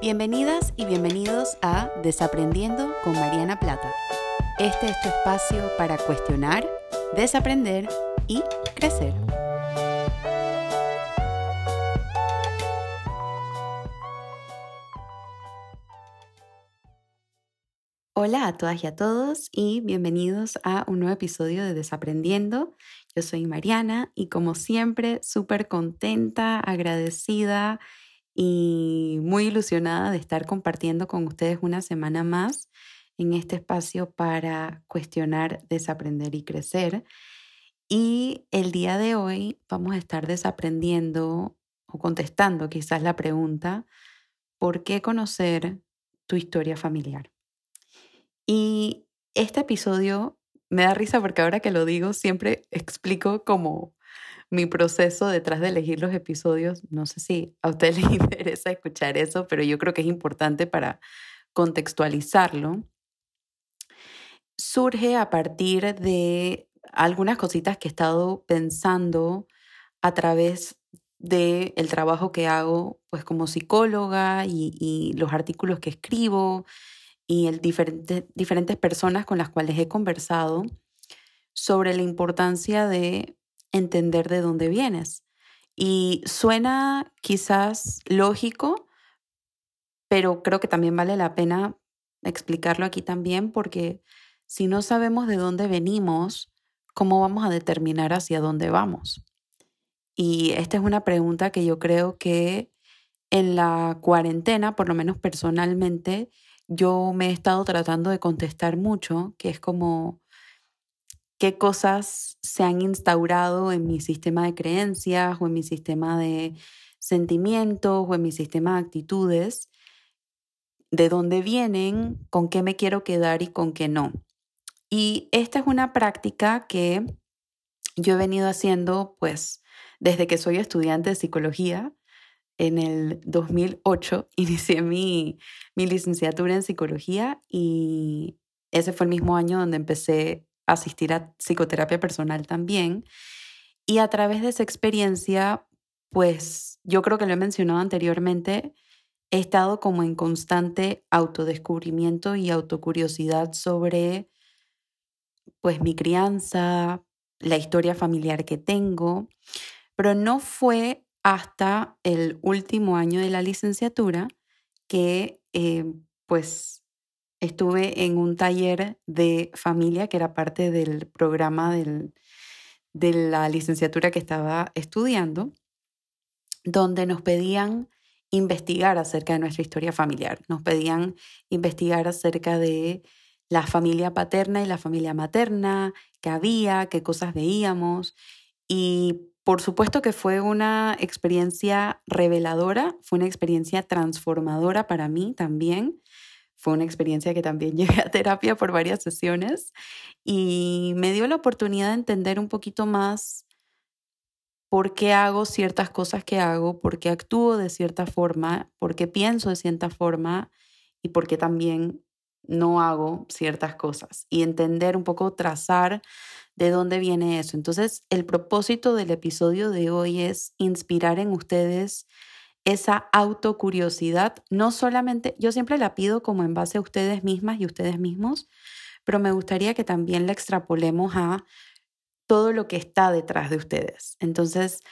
Bienvenidas y bienvenidos a Desaprendiendo con Mariana Plata. Este es tu espacio para cuestionar, desaprender y crecer. Hola a todas y a todos y bienvenidos a un nuevo episodio de Desaprendiendo. Yo soy Mariana y como siempre súper contenta, agradecida y muy ilusionada de estar compartiendo con ustedes una semana más en este espacio para cuestionar, desaprender y crecer. Y el día de hoy vamos a estar desaprendiendo o contestando quizás la pregunta, ¿por qué conocer tu historia familiar? Y este episodio me da risa porque ahora que lo digo siempre explico como mi proceso detrás de elegir los episodios. No sé si a ustedes les interesa escuchar eso, pero yo creo que es importante para contextualizarlo. Surge a partir de algunas cositas que he estado pensando a través del el trabajo que hago pues como psicóloga y, los artículos que escribo y el diferentes personas con las cuales he conversado sobre la importancia de entender de dónde vienes. Y suena quizás lógico, pero creo que también vale la pena explicarlo aquí también porque si no sabemos de dónde venimos, ¿cómo vamos a determinar hacia dónde vamos? Y esta es una pregunta que yo creo que en la cuarentena, por lo menos personalmente, yo me he estado tratando de contestar mucho, que es como qué cosas se han instaurado en mi sistema de creencias o en mi sistema de sentimientos o en mi sistema de actitudes, de dónde vienen, con qué me quiero quedar y con qué no. Y esta es una práctica que yo he venido haciendo pues desde que soy estudiante de psicología en el 2008 inicié mi, mi licenciatura en psicología y ese fue el mismo año donde empecé asistir a psicoterapia personal también. Y a través de esa experiencia, pues yo creo que lo he mencionado anteriormente, he estado como en constante autodescubrimiento y autocuriosidad sobre pues mi crianza, la historia familiar que tengo, pero no fue hasta el último año de la licenciatura que eh, pues estuve en un taller de familia que era parte del programa de la licenciatura que estaba estudiando, donde nos pedían investigar acerca de nuestra historia familiar, nos pedían investigar acerca de la familia paterna y la familia materna, qué había, qué cosas veíamos. Y por supuesto que fue una experiencia reveladora, fue una experiencia transformadora para mí también. Fue una experiencia que también llegué a terapia por varias sesiones y me dio la oportunidad de entender un poquito más por qué hago ciertas cosas que hago, por qué actúo de cierta forma, por qué pienso de cierta forma y por qué también no hago ciertas cosas. Y entender un poco, trazar de dónde viene eso. Entonces, el propósito del episodio de hoy es inspirar en ustedes esa autocuriosidad, no solamente, yo siempre la pido como en base a ustedes mismas y ustedes mismos, pero me gustaría que también la extrapolemos a todo lo que está detrás de ustedes. Entonces,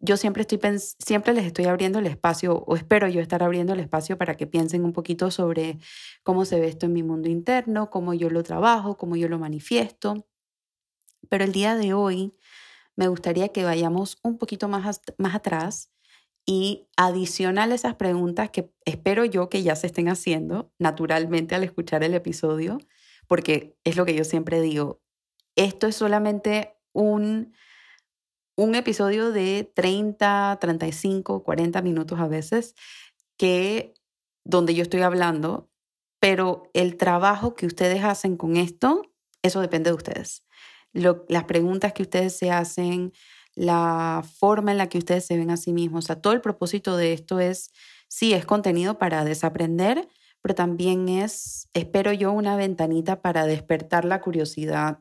yo siempre, estoy siempre les estoy abriendo el espacio, o espero yo estar abriendo el espacio para que piensen un poquito sobre cómo se ve esto en mi mundo interno, cómo yo lo trabajo, cómo yo lo manifiesto. Pero el día de hoy me gustaría que vayamos un poquito más, más atrás y adicional a esas preguntas que espero yo que ya se estén haciendo naturalmente al escuchar el episodio, porque es lo que yo siempre digo, esto es solamente un, un episodio de 30, 35, 40 minutos a veces, que donde yo estoy hablando, pero el trabajo que ustedes hacen con esto, eso depende de ustedes. Las preguntas que ustedes se hacen, la forma en la que ustedes se ven a sí mismos. O sea, todo el propósito de esto es, sí, es contenido para desaprender, pero también es, espero yo, una ventanita para despertar la curiosidad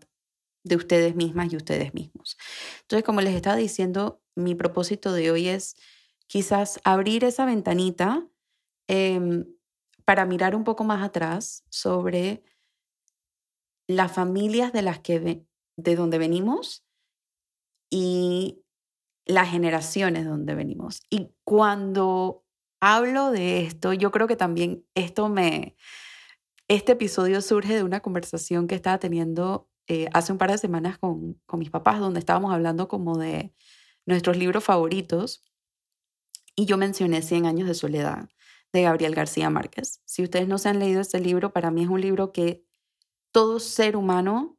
de ustedes mismas y ustedes mismos. Entonces, como les estaba diciendo, mi propósito de hoy es quizás abrir esa ventanita em, para mirar un poco más atrás sobre las familias de las que de donde venimos y las generaciones de donde venimos. Y cuando hablo de esto, yo creo que también esto me este episodio surge de una conversación que estaba teniendo eh, hace un par de semanas con, con mis papás, donde estábamos hablando como de nuestros libros favoritos. Y yo mencioné Cien años de soledad de Gabriel García Márquez. Si ustedes no se han leído este libro, para mí es un libro que todo ser humano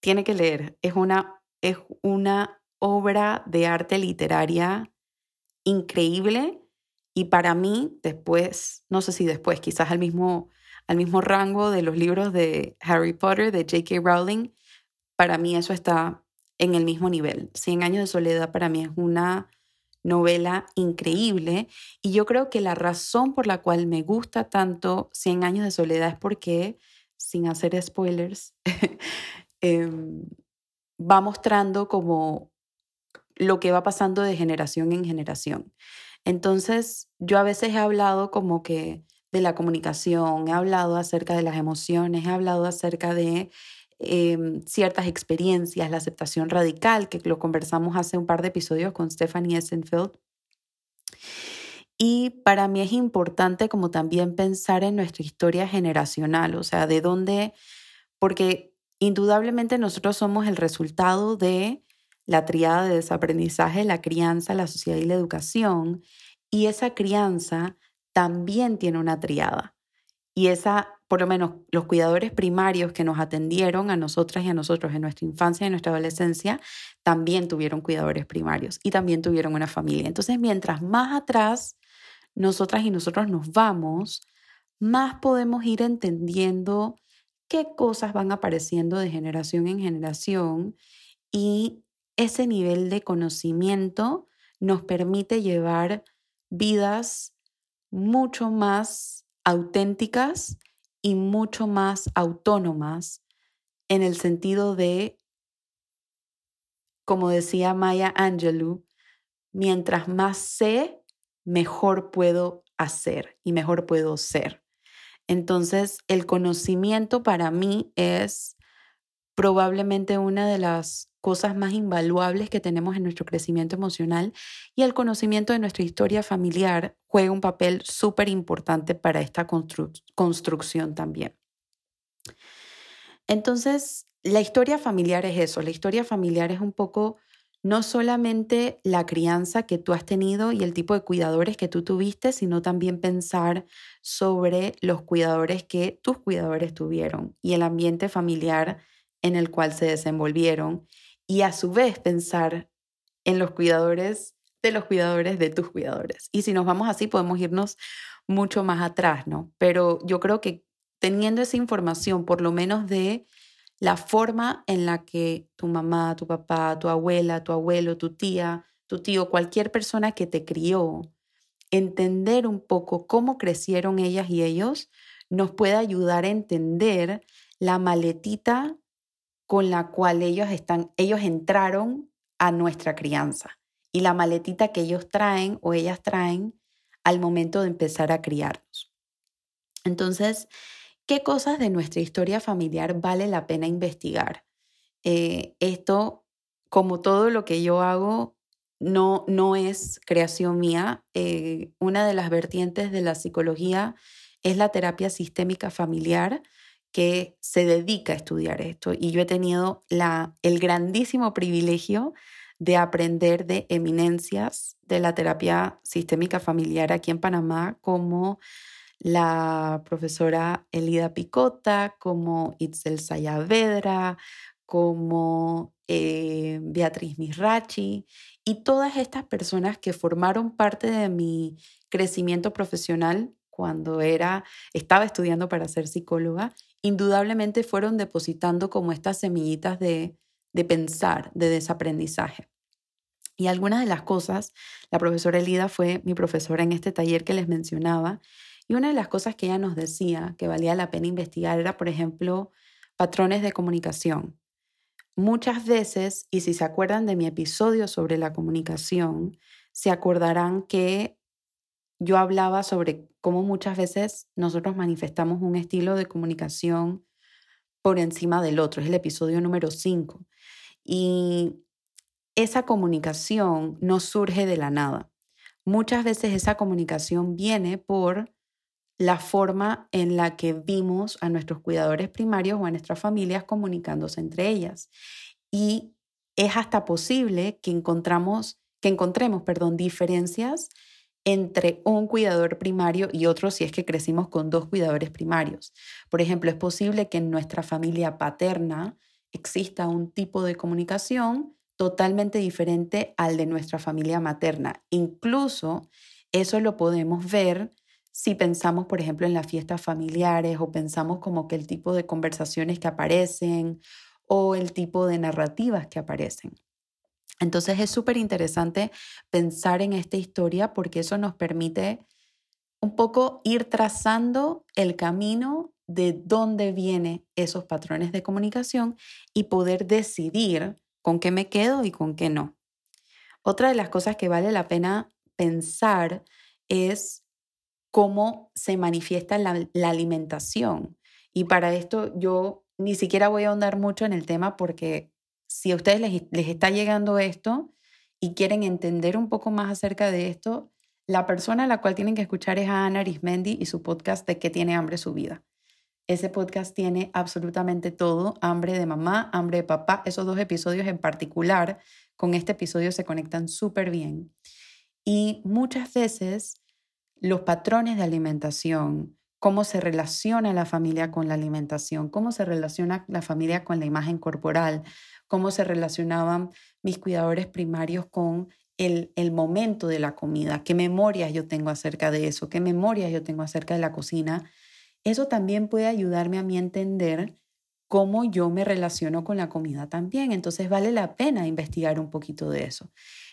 tiene que leer. Es una, es una obra de arte literaria increíble y para mí después, no sé si después, quizás al mismo al mismo rango de los libros de Harry Potter, de J.K. Rowling, para mí eso está en el mismo nivel. Cien años de soledad para mí es una novela increíble y yo creo que la razón por la cual me gusta tanto Cien años de soledad es porque, sin hacer spoilers, em, va mostrando como lo que va pasando de generación en generación. Entonces, yo a veces he hablado como que de la comunicación, he hablado acerca de las emociones, he hablado acerca de em, ciertas experiencias, la aceptación radical, que lo conversamos hace un par de episodios con Stephanie Essenfeld. Y para mí es importante como también pensar en nuestra historia generacional, o sea, de dónde, porque indudablemente nosotros somos el resultado de la triada de desaprendizaje, la crianza, la sociedad y la educación. Y esa crianza también tiene una triada. Y esa, por lo menos los cuidadores primarios que nos atendieron a nosotras y a nosotros en nuestra infancia y en nuestra adolescencia, también tuvieron cuidadores primarios y también tuvieron una familia. Entonces, mientras más atrás nosotras y nosotros nos vamos, más podemos ir entendiendo qué cosas van apareciendo de generación en generación y ese nivel de conocimiento nos permite llevar vidas mucho más auténticas y mucho más autónomas en el sentido de, como decía Maya Angelou, mientras más sé, mejor puedo hacer y mejor puedo ser. Entonces, el conocimiento para mí es probablemente una de las cosas más invaluables que tenemos en nuestro crecimiento emocional y el conocimiento de nuestra historia familiar juega un papel súper importante para esta construcción también. Entonces, la historia familiar es eso, la historia familiar es un poco no solamente la crianza que tú has tenido y el tipo de cuidadores que tú tuviste, sino también pensar sobre los cuidadores que tus cuidadores tuvieron y el ambiente familiar en el cual se desenvolvieron y a su vez pensar en los cuidadores de los cuidadores de tus cuidadores. Y si nos vamos así, podemos irnos mucho más atrás, ¿no? Pero yo creo que teniendo esa información, por lo menos de la forma en la que tu mamá, tu papá, tu abuela, tu abuelo, tu tía, tu tío, cualquier persona que te crió, entender un poco cómo crecieron ellas y ellos, nos puede ayudar a entender la maletita con la cual ellos, están, ellos entraron a nuestra crianza y la maletita que ellos traen o ellas traen al momento de empezar a criarnos. Entonces, ¿qué cosas de nuestra historia familiar vale la pena investigar? Eh, esto, como todo lo que yo hago, no, no es creación mía. Eh, una de las vertientes de la psicología es la terapia sistémica familiar, que se dedica a estudiar esto y yo he tenido el grandísimo privilegio de aprender de eminencias de la terapia sistémica familiar aquí en Panamá, como la profesora Elida Picota, como Itzel Sayavedra, como eh, Beatriz Misrachi y todas estas personas que formaron parte de mi crecimiento profesional cuando era, estaba estudiando para ser psicóloga indudablemente fueron depositando como estas semillitas de, de pensar, de desaprendizaje. Y algunas de las cosas, la profesora Elida fue mi profesora en este taller que les mencionaba, y una de las cosas que ella nos decía que valía la pena investigar era, por ejemplo, patrones de comunicación. Muchas veces, y si se acuerdan de mi episodio sobre la comunicación, se acordarán que yo hablaba sobre cómo muchas veces nosotros manifestamos un estilo de comunicación por encima del otro. Es el episodio número 5. Y esa comunicación no surge de la nada. Muchas veces esa comunicación viene por la forma en la que vimos a nuestros cuidadores primarios o a nuestras familias comunicándose entre ellas. Y es hasta posible que encontramos que encontremos, perdón, diferencias entre un cuidador primario y otro si es que crecimos con dos cuidadores primarios. Por ejemplo, es posible que en nuestra familia paterna exista un tipo de comunicación totalmente diferente al de nuestra familia materna. Incluso eso lo podemos ver si pensamos, por ejemplo, en las fiestas familiares o pensamos como que el tipo de conversaciones que aparecen o el tipo de narrativas que aparecen. Entonces es súper interesante pensar en esta historia porque eso nos permite un poco ir trazando el camino de dónde vienen esos patrones de comunicación y poder decidir con qué me quedo y con qué no. Otra de las cosas que vale la pena pensar es cómo se manifiesta la, la alimentación. Y para esto yo ni siquiera voy a ahondar mucho en el tema porque si a ustedes les, está llegando esto y quieren entender un poco más acerca de esto, la persona a la cual tienen que escuchar es a Ana Arismendi y su podcast de qué tiene hambre su vida. Ese podcast tiene absolutamente todo, hambre de mamá, hambre de papá. Esos dos episodios en particular con este episodio se conectan súper bien. Y muchas veces los patrones de alimentación, cómo se relaciona la familia con la alimentación, cómo se relaciona la familia con la imagen corporal, cómo se relacionaban mis cuidadores primarios con el, el, momento de la comida, qué memorias yo tengo acerca de eso, qué memorias yo tengo acerca de la cocina. Eso también puede ayudarme a mí a entender cómo yo me relaciono con la comida también. Entonces vale la pena investigar un poquito de eso.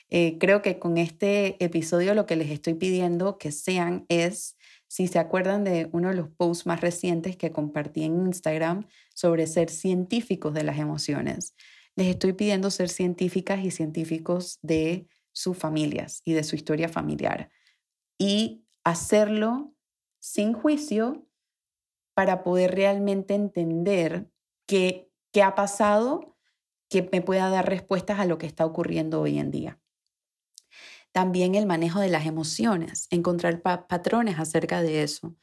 Eh, creo que con este episodio lo que les estoy pidiendo que sean es, si se acuerdan de uno de los posts más recientes que compartí en Instagram sobre ser científicos de las emociones les estoy pidiendo ser científicas y científicos de sus familias y de su historia familiar y hacerlo sin juicio para poder realmente entender qué, qué ha pasado que me pueda dar respuestas a lo que está ocurriendo hoy en día. También el manejo de las emociones, encontrar patrones acerca de eso,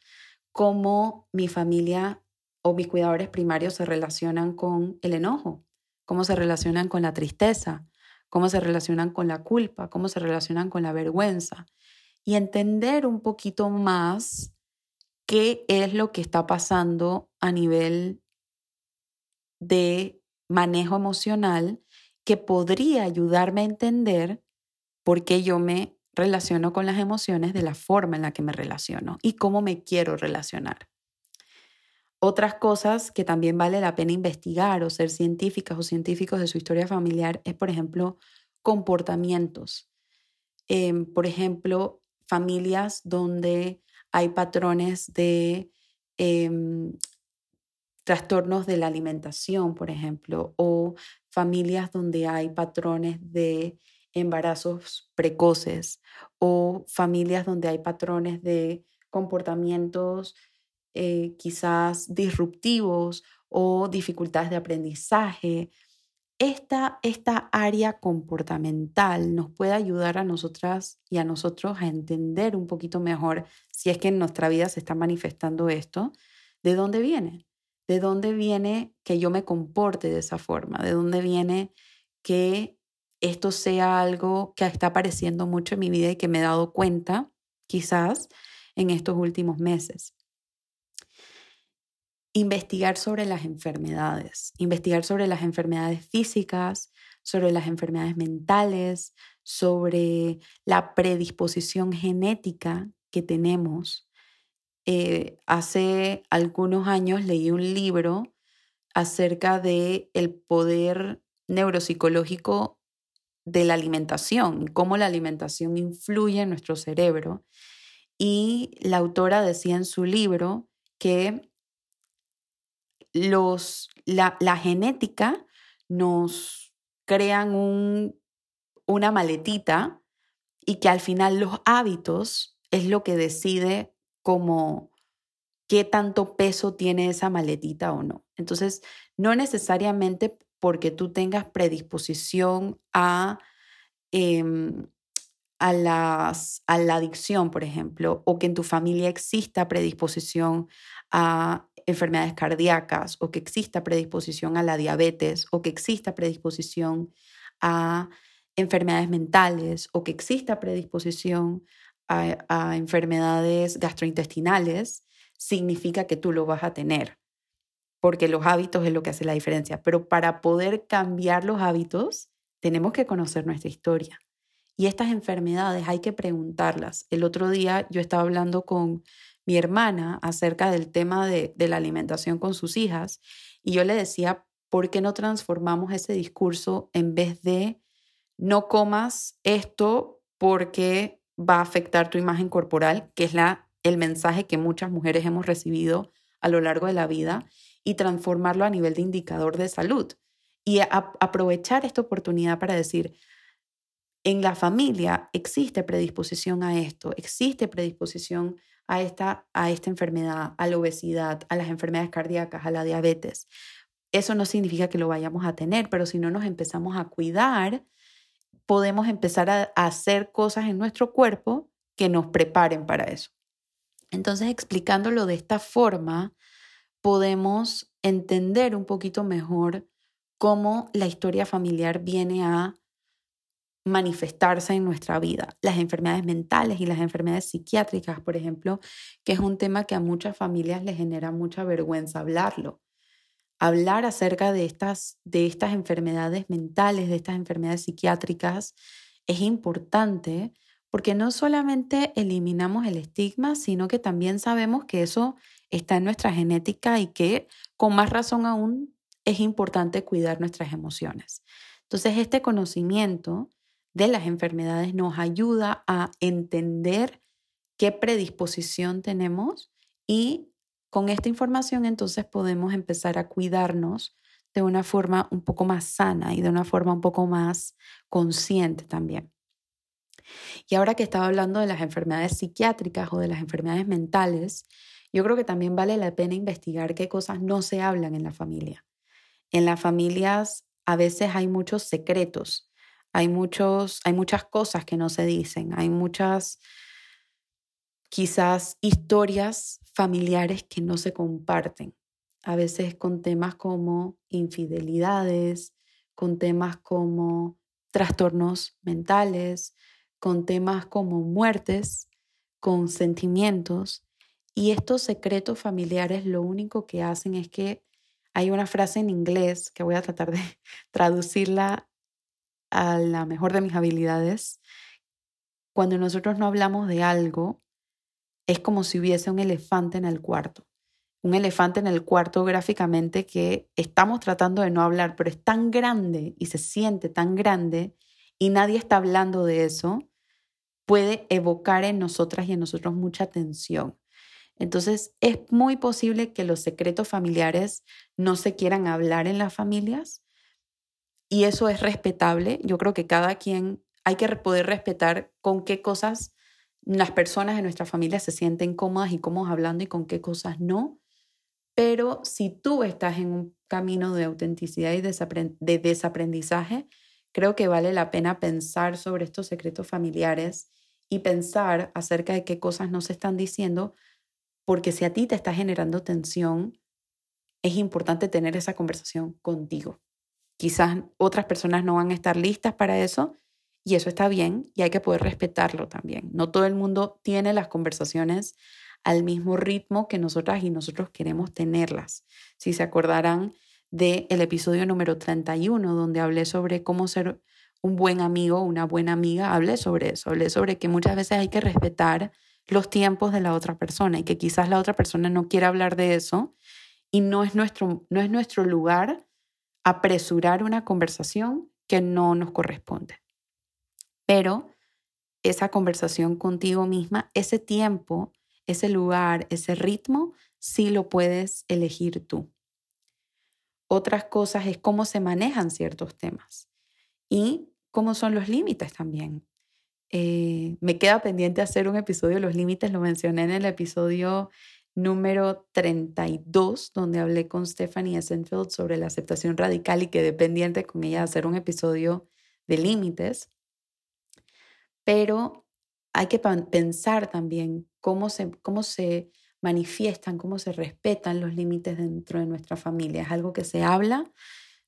cómo mi familia o mis cuidadores primarios se relacionan con el enojo, cómo se relacionan con la tristeza, cómo se relacionan con la culpa, cómo se relacionan con la vergüenza. Y entender un poquito más qué es lo que está pasando a nivel de manejo emocional que podría ayudarme a entender por qué yo me relaciono con las emociones de la forma en la que me relaciono y cómo me quiero relacionar. Otras cosas que también vale la pena investigar o ser científicas o científicos de su historia familiar es, por ejemplo, comportamientos. Em, por ejemplo, familias donde hay patrones de em, trastornos de la alimentación, por ejemplo, o familias donde hay patrones de embarazos precoces, o familias donde hay patrones de comportamientos eh, quizás disruptivos o dificultades de aprendizaje. Esta, esta área comportamental nos puede ayudar a nosotras y a nosotros a entender un poquito mejor si es que en nuestra vida se está manifestando esto, de dónde viene, de dónde viene que yo me comporte de esa forma, de dónde viene que esto sea algo que está apareciendo mucho en mi vida y que me he dado cuenta quizás en estos últimos meses investigar sobre las enfermedades, investigar sobre las enfermedades físicas, sobre las enfermedades mentales, sobre la predisposición genética que tenemos. Eh, hace algunos años leí un libro acerca de el poder neuropsicológico de la alimentación, cómo la alimentación influye en nuestro cerebro. Y la autora decía en su libro que los, la, genética nos crean un, una maletita y que al final los hábitos es lo que decide como qué tanto peso tiene esa maletita o no. Entonces, no necesariamente porque tú tengas predisposición a, em, a, las, a la adicción, por ejemplo, o que en tu familia exista predisposición a enfermedades cardíacas, o que exista predisposición a la diabetes, o que exista predisposición a enfermedades mentales, o que exista predisposición a enfermedades gastrointestinales, significa que tú lo vas a tener, porque los hábitos es lo que hace la diferencia. Pero para poder cambiar los hábitos, tenemos que conocer nuestra historia. Y estas enfermedades hay que preguntarlas. El otro día yo estaba hablando con mi hermana acerca del tema de, de la alimentación con sus hijas y yo le decía, ¿por qué no transformamos ese discurso en vez de no comas esto porque va a afectar tu imagen corporal, que es la el mensaje que muchas mujeres hemos recibido a lo largo de la vida y transformarlo a nivel de indicador de salud. Y aprovechar esta oportunidad para decir, en la familia existe predisposición a esto, existe predisposición a esta, a esta enfermedad, a la obesidad, a las enfermedades cardíacas, a la diabetes. Eso no significa que lo vayamos a tener, pero si no nos empezamos a cuidar, podemos empezar a hacer cosas en nuestro cuerpo que nos preparen para eso. Entonces, explicándolo de esta forma, podemos entender un poquito mejor cómo la historia familiar viene a manifestarse en nuestra vida. Las enfermedades mentales y las enfermedades psiquiátricas, por ejemplo, que es un tema que a muchas familias les genera mucha vergüenza hablarlo. Hablar acerca de estas, de estas enfermedades mentales, de estas enfermedades psiquiátricas, es importante porque no solamente eliminamos el estigma, sino que también sabemos que eso está en nuestra genética y que con más razón aún es importante cuidar nuestras emociones. Entonces, este conocimiento de las enfermedades nos ayuda a entender qué predisposición tenemos y con esta información entonces podemos empezar a cuidarnos de una forma un poco más sana y de una forma un poco más consciente también. Y ahora que estaba hablando de las enfermedades psiquiátricas o de las enfermedades mentales, yo creo que también vale la pena investigar qué cosas no se hablan en la familia. En las familias a veces hay muchos secretos, hay, muchos, hay muchas cosas que no se dicen, hay muchas quizás historias familiares que no se comparten. A veces con temas como infidelidades, con temas como trastornos mentales, con temas como muertes, con sentimientos. Y estos secretos familiares lo único que hacen es que hay una frase en inglés que voy a tratar de traducirla a la mejor de mis habilidades. Cuando nosotros no hablamos de algo, es como si hubiese un elefante en el cuarto. Un elefante en el cuarto gráficamente que estamos tratando de no hablar, pero es tan grande y se siente tan grande y nadie está hablando de eso, puede evocar en nosotras y en nosotros mucha tensión. Entonces, es muy posible que los secretos familiares no se quieran hablar en las familias y eso es respetable. Yo creo que cada quien hay que poder respetar con qué cosas las personas de nuestra familia se sienten cómodas y cómodas hablando y con qué cosas no. Pero si tú estás en un camino de autenticidad y de desaprendizaje, creo que vale la pena pensar sobre estos secretos familiares y pensar acerca de qué cosas no se están diciendo, porque si a ti te está generando tensión, es importante tener esa conversación contigo. Quizás otras personas no van a estar listas para eso y eso está bien y hay que poder respetarlo también. No todo el mundo tiene las conversaciones al mismo ritmo que nosotras y nosotros queremos tenerlas. Si se acordarán, del el episodio número 31, donde hablé sobre cómo ser un buen amigo, una buena amiga, hablé sobre eso, hablé sobre que muchas veces hay que respetar los tiempos de la otra persona y que quizás la otra persona no quiera hablar de eso y no es nuestro, no es nuestro lugar apresurar una conversación que no nos corresponde. Pero esa conversación contigo misma, ese tiempo, ese lugar, ese ritmo, sí lo puedes elegir tú. Otras cosas es cómo se manejan ciertos temas y cómo son los límites también. Eh, me queda pendiente hacer un episodio los límites, lo mencioné en el episodio número 32, donde hablé con Stephanie Essenfeld sobre la aceptación radical y quedé pendiente con ella hacer un episodio de límites. Pero hay que pensar también cómo se, cómo se manifiestan, cómo se respetan los límites dentro de nuestra familia. Es algo que se habla,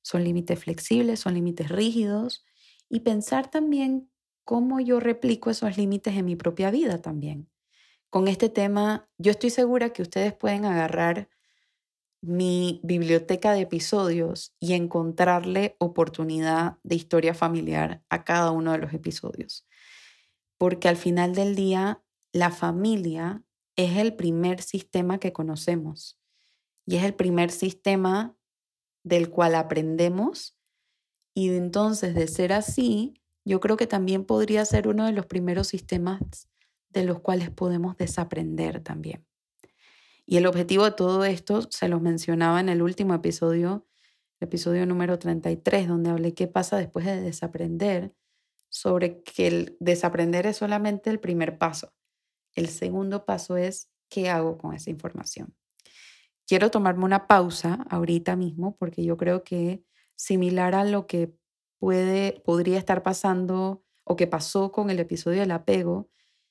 son límites flexibles, son límites rígidos, y pensar también cómo yo replico esos límites en mi propia vida también. Con este tema, yo estoy segura que ustedes pueden agarrar mi biblioteca de episodios y encontrarle oportunidad de historia familiar a cada uno de los episodios. Porque al final del día, la familia es el primer sistema que conocemos y es el primer sistema del cual aprendemos y entonces de ser así, yo creo que también podría ser uno de los primeros sistemas de los cuales podemos desaprender también. Y el objetivo de todo esto se los mencionaba en el último episodio, episodio número 33, donde hablé qué pasa después de desaprender, sobre que el desaprender es solamente el primer paso. El segundo paso es qué hago con esa información. Quiero tomarme una pausa ahorita mismo porque yo creo que similar a lo que puede, podría estar pasando o que pasó con el episodio del apego,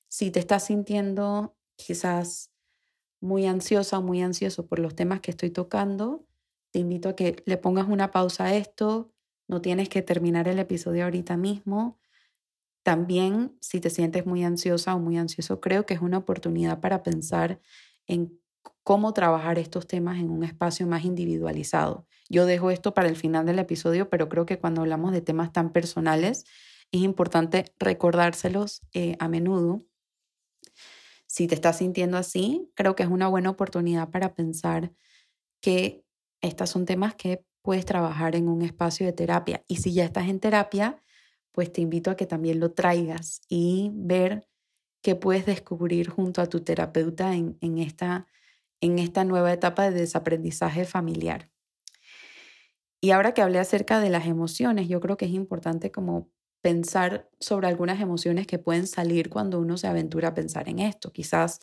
si te estás sintiendo quizás muy ansiosa o muy ansioso por los temas que estoy tocando, te invito a que le pongas una pausa a esto. No tienes que terminar el episodio ahorita mismo. También, si te sientes muy ansiosa o muy ansioso, creo que es una oportunidad para pensar en cómo trabajar estos temas en un espacio más individualizado. Yo dejo esto para el final del episodio, pero creo que cuando hablamos de temas tan personales, es importante recordárselos eh, a menudo. Si te estás sintiendo así, creo que es una buena oportunidad para pensar que estos son temas que puedes trabajar en un espacio de terapia. Y si ya estás en terapia, pues te invito a que también lo traigas y ver qué puedes descubrir junto a tu terapeuta en, en, esta, en esta nueva etapa de desaprendizaje familiar. Y ahora que hablé acerca de las emociones, yo creo que es importante como pensar sobre algunas emociones que pueden salir cuando uno se aventura a pensar en esto. Quizás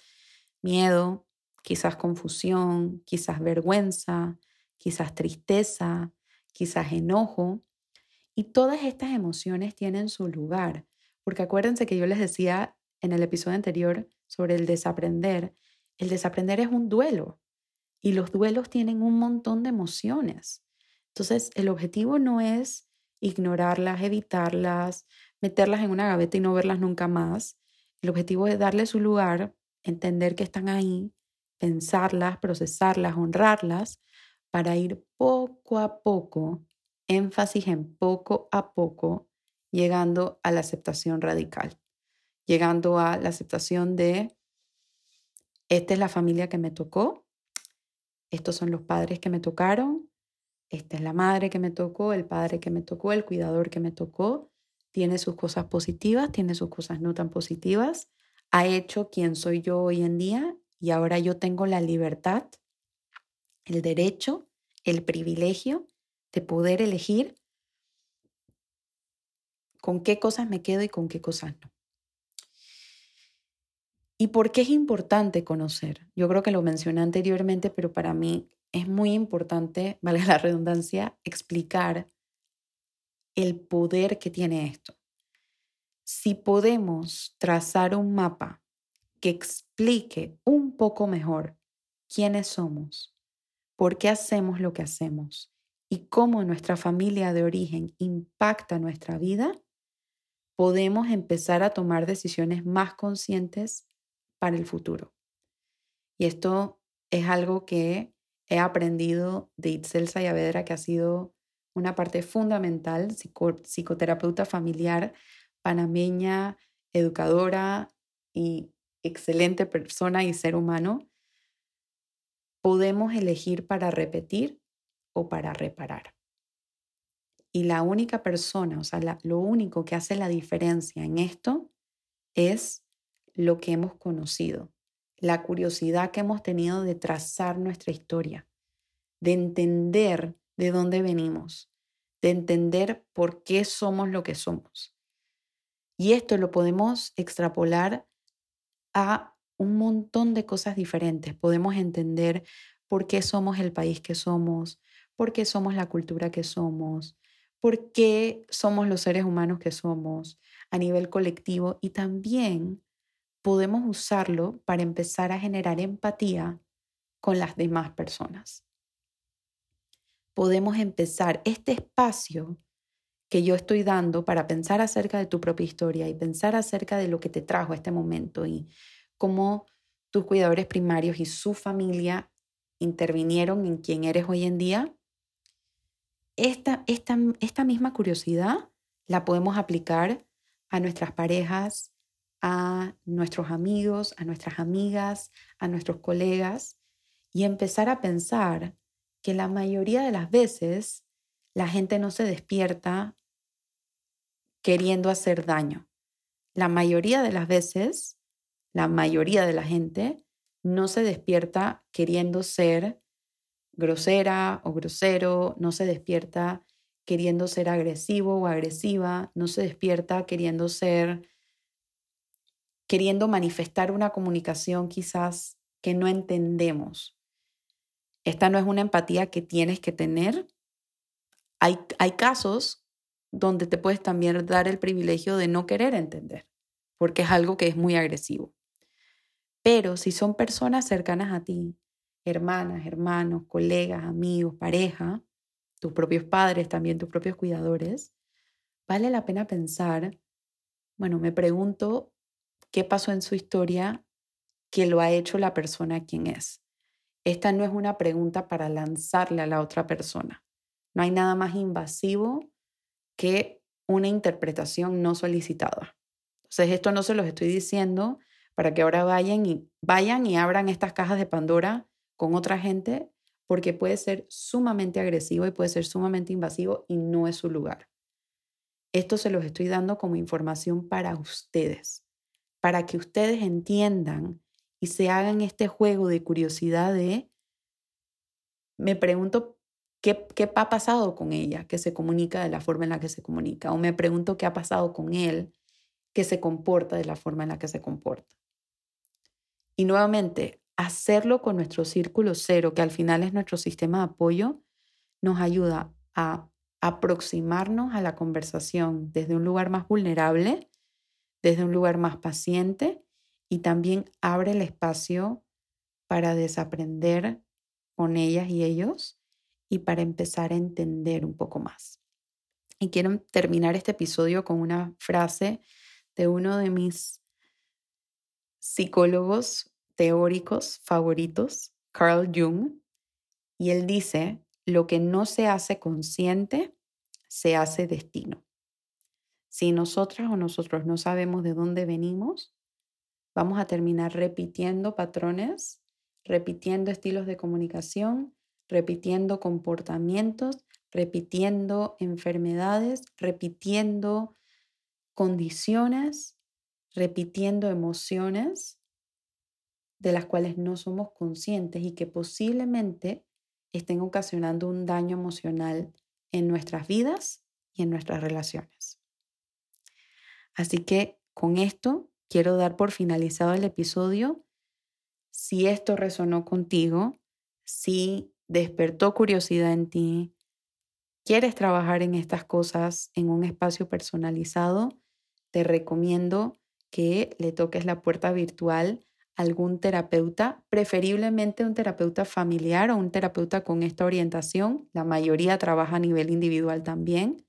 miedo, quizás confusión, quizás vergüenza, quizás tristeza, quizás enojo. Y todas estas emociones tienen su lugar, porque acuérdense que yo les decía en el episodio anterior sobre el desaprender, el desaprender es un duelo y los duelos tienen un montón de emociones. Entonces, el objetivo no es ignorarlas, evitarlas, meterlas en una gaveta y no verlas nunca más. El objetivo es darle su lugar, entender que están ahí, pensarlas, procesarlas, honrarlas, para ir poco a poco, énfasis en poco a poco, llegando a la aceptación radical, llegando a la aceptación de, esta es la familia que me tocó, estos son los padres que me tocaron, esta es la madre que me tocó, el padre que me tocó, el cuidador que me tocó, tiene sus cosas positivas, tiene sus cosas no tan positivas, ha hecho quien soy yo hoy en día y ahora yo tengo la libertad, el derecho, el privilegio de poder elegir con qué cosas me quedo y con qué cosas no. ¿Y por qué es importante conocer? Yo creo que lo mencioné anteriormente, pero para mí es muy importante, vale la redundancia, explicar el poder que tiene esto. Si podemos trazar un mapa que explique un poco mejor quiénes somos, por qué hacemos lo que hacemos y cómo nuestra familia de origen impacta nuestra vida, podemos empezar a tomar decisiones más conscientes para el futuro. Y esto es algo que he aprendido de Itzel Sayavedra, que ha sido una parte fundamental, psicoterapeuta familiar, panameña, educadora y excelente persona y ser humano, podemos elegir para repetir o para reparar. Y la única persona, o sea, lo único que hace la diferencia en esto es lo que hemos conocido, la curiosidad que hemos tenido de trazar nuestra historia, de entender de dónde venimos, de entender por qué somos lo que somos. Y esto lo podemos extrapolar a un montón de cosas diferentes. Podemos entender por qué somos el país que somos, por qué somos la cultura que somos, por qué somos los seres humanos que somos a nivel colectivo y también podemos usarlo para empezar a generar empatía con las demás personas. Podemos empezar este espacio que yo estoy dando para pensar acerca de tu propia historia y pensar acerca de lo que te trajo a este momento y cómo tus cuidadores primarios y su familia intervinieron en quién eres hoy en día, esta, esta, esta misma curiosidad la podemos aplicar a nuestras parejas, a nuestros amigos, a nuestras amigas, a nuestros colegas y empezar a pensar que la mayoría de las veces la gente no se despierta queriendo hacer daño. La mayoría de las veces, la mayoría de la gente no se despierta queriendo ser grosera o grosero, no se despierta queriendo ser agresivo o agresiva, no se despierta queriendo ser, queriendo manifestar una comunicación quizás que no entendemos. Esta no es una empatía que tienes que tener. Hay, hay casos donde te puedes también dar el privilegio de no querer entender, porque es algo que es muy agresivo. Pero si son personas cercanas a ti, hermanas, hermanos, colegas, amigos, pareja, tus propios padres, también tus propios cuidadores, vale la pena pensar, bueno, me pregunto qué pasó en su historia que lo ha hecho la persona quien es. Esta no es una pregunta para lanzarle a la otra persona. No hay nada más invasivo que una interpretación no solicitada. Entonces, esto no se los estoy diciendo para que ahora vayan y vayan y abran estas cajas de Pandora con otra gente porque puede ser sumamente agresivo y puede ser sumamente invasivo y no es su lugar. Esto se los estoy dando como información para ustedes, para que ustedes entiendan y se hagan este juego de curiosidad de, me pregunto qué, qué ha pasado con ella, que se comunica de la forma en la que se comunica, o me pregunto qué ha pasado con él, que se comporta de la forma en la que se comporta. Y nuevamente, hacerlo con nuestro círculo cero, que al final es nuestro sistema de apoyo, nos ayuda a aproximarnos a la conversación desde un lugar más vulnerable, desde un lugar más paciente y también abre el espacio para desaprender con ellas y ellos y para empezar a entender un poco más. Y quiero terminar este episodio con una frase de uno de mis psicólogos teóricos favoritos, Carl Jung, y él dice, lo que no se hace consciente, se hace destino. Si nosotras o nosotros no sabemos de dónde venimos, vamos a terminar repitiendo patrones, repitiendo estilos de comunicación, repitiendo comportamientos, repitiendo enfermedades, repitiendo condiciones, repitiendo emociones de las cuales no somos conscientes y que posiblemente estén ocasionando un daño emocional en nuestras vidas y en nuestras relaciones. Así que con esto quiero dar por finalizado el episodio. Si esto resonó contigo, si despertó curiosidad en ti, quieres trabajar en estas cosas en un espacio personalizado, te recomiendo que le toques la puerta virtual algún terapeuta, preferiblemente un terapeuta familiar o un terapeuta con esta orientación. La mayoría trabaja a nivel individual también,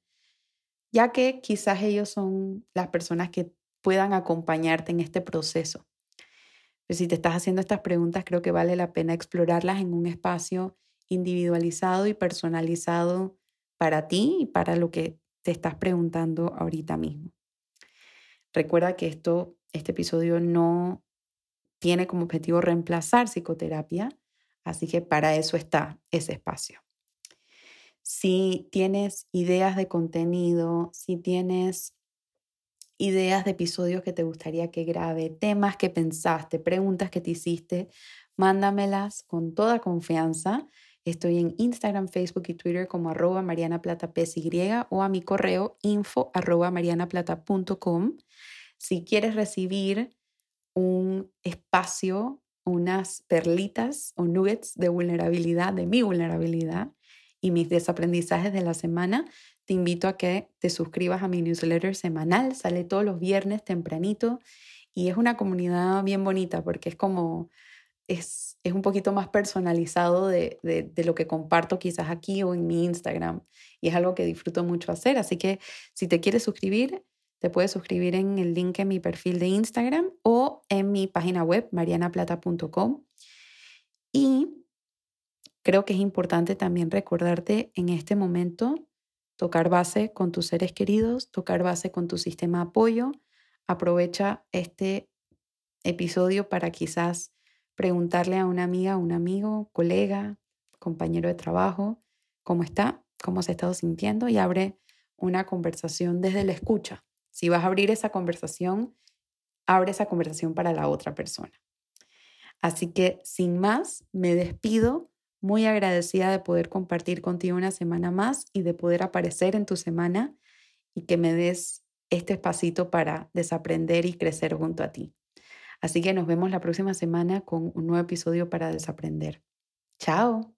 ya que quizás ellos son las personas que puedan acompañarte en este proceso. Pero si te estás haciendo estas preguntas, creo que vale la pena explorarlas en un espacio individualizado y personalizado para ti y para lo que te estás preguntando ahorita mismo. Recuerda que esto, este episodio no tiene como objetivo reemplazar psicoterapia, así que para eso está ese espacio. Si tienes ideas de contenido, si tienes ideas de episodios que te gustaría que grabe, temas que pensaste, preguntas que te hiciste, mándamelas con toda confianza. Estoy en Instagram, Facebook y Twitter como arroba marianaplatapsy o a mi correo info arroba marianaplata.com. Si quieres recibir un espacio, unas perlitas o nuggets de vulnerabilidad, de mi vulnerabilidad y mis desaprendizajes de la semana, te invito a que te suscribas a mi newsletter semanal. Sale todos los viernes tempranito y es una comunidad bien bonita porque es como, es, es un poquito más personalizado de, de, de, lo que comparto quizás aquí o en mi Instagram. Y es algo que disfruto mucho hacer. Así que si te quieres suscribir, te puedes suscribir en el link en mi perfil de Instagram o en mi página web, marianaplata.com. Y creo que es importante también recordarte en este momento tocar base con tus seres queridos, tocar base con tu sistema de apoyo. Aprovecha este episodio para quizás preguntarle a una amiga, un amigo, colega, compañero de trabajo, cómo está, cómo se ha estado sintiendo y abre una conversación desde la escucha. Si vas a abrir esa conversación, abre esa conversación para la otra persona. Así que sin más, me despido muy agradecida de poder compartir contigo una semana más y de poder aparecer en tu semana y que me des este espacito para desaprender y crecer junto a ti. Así que nos vemos la próxima semana con un nuevo episodio para desaprender. Chao.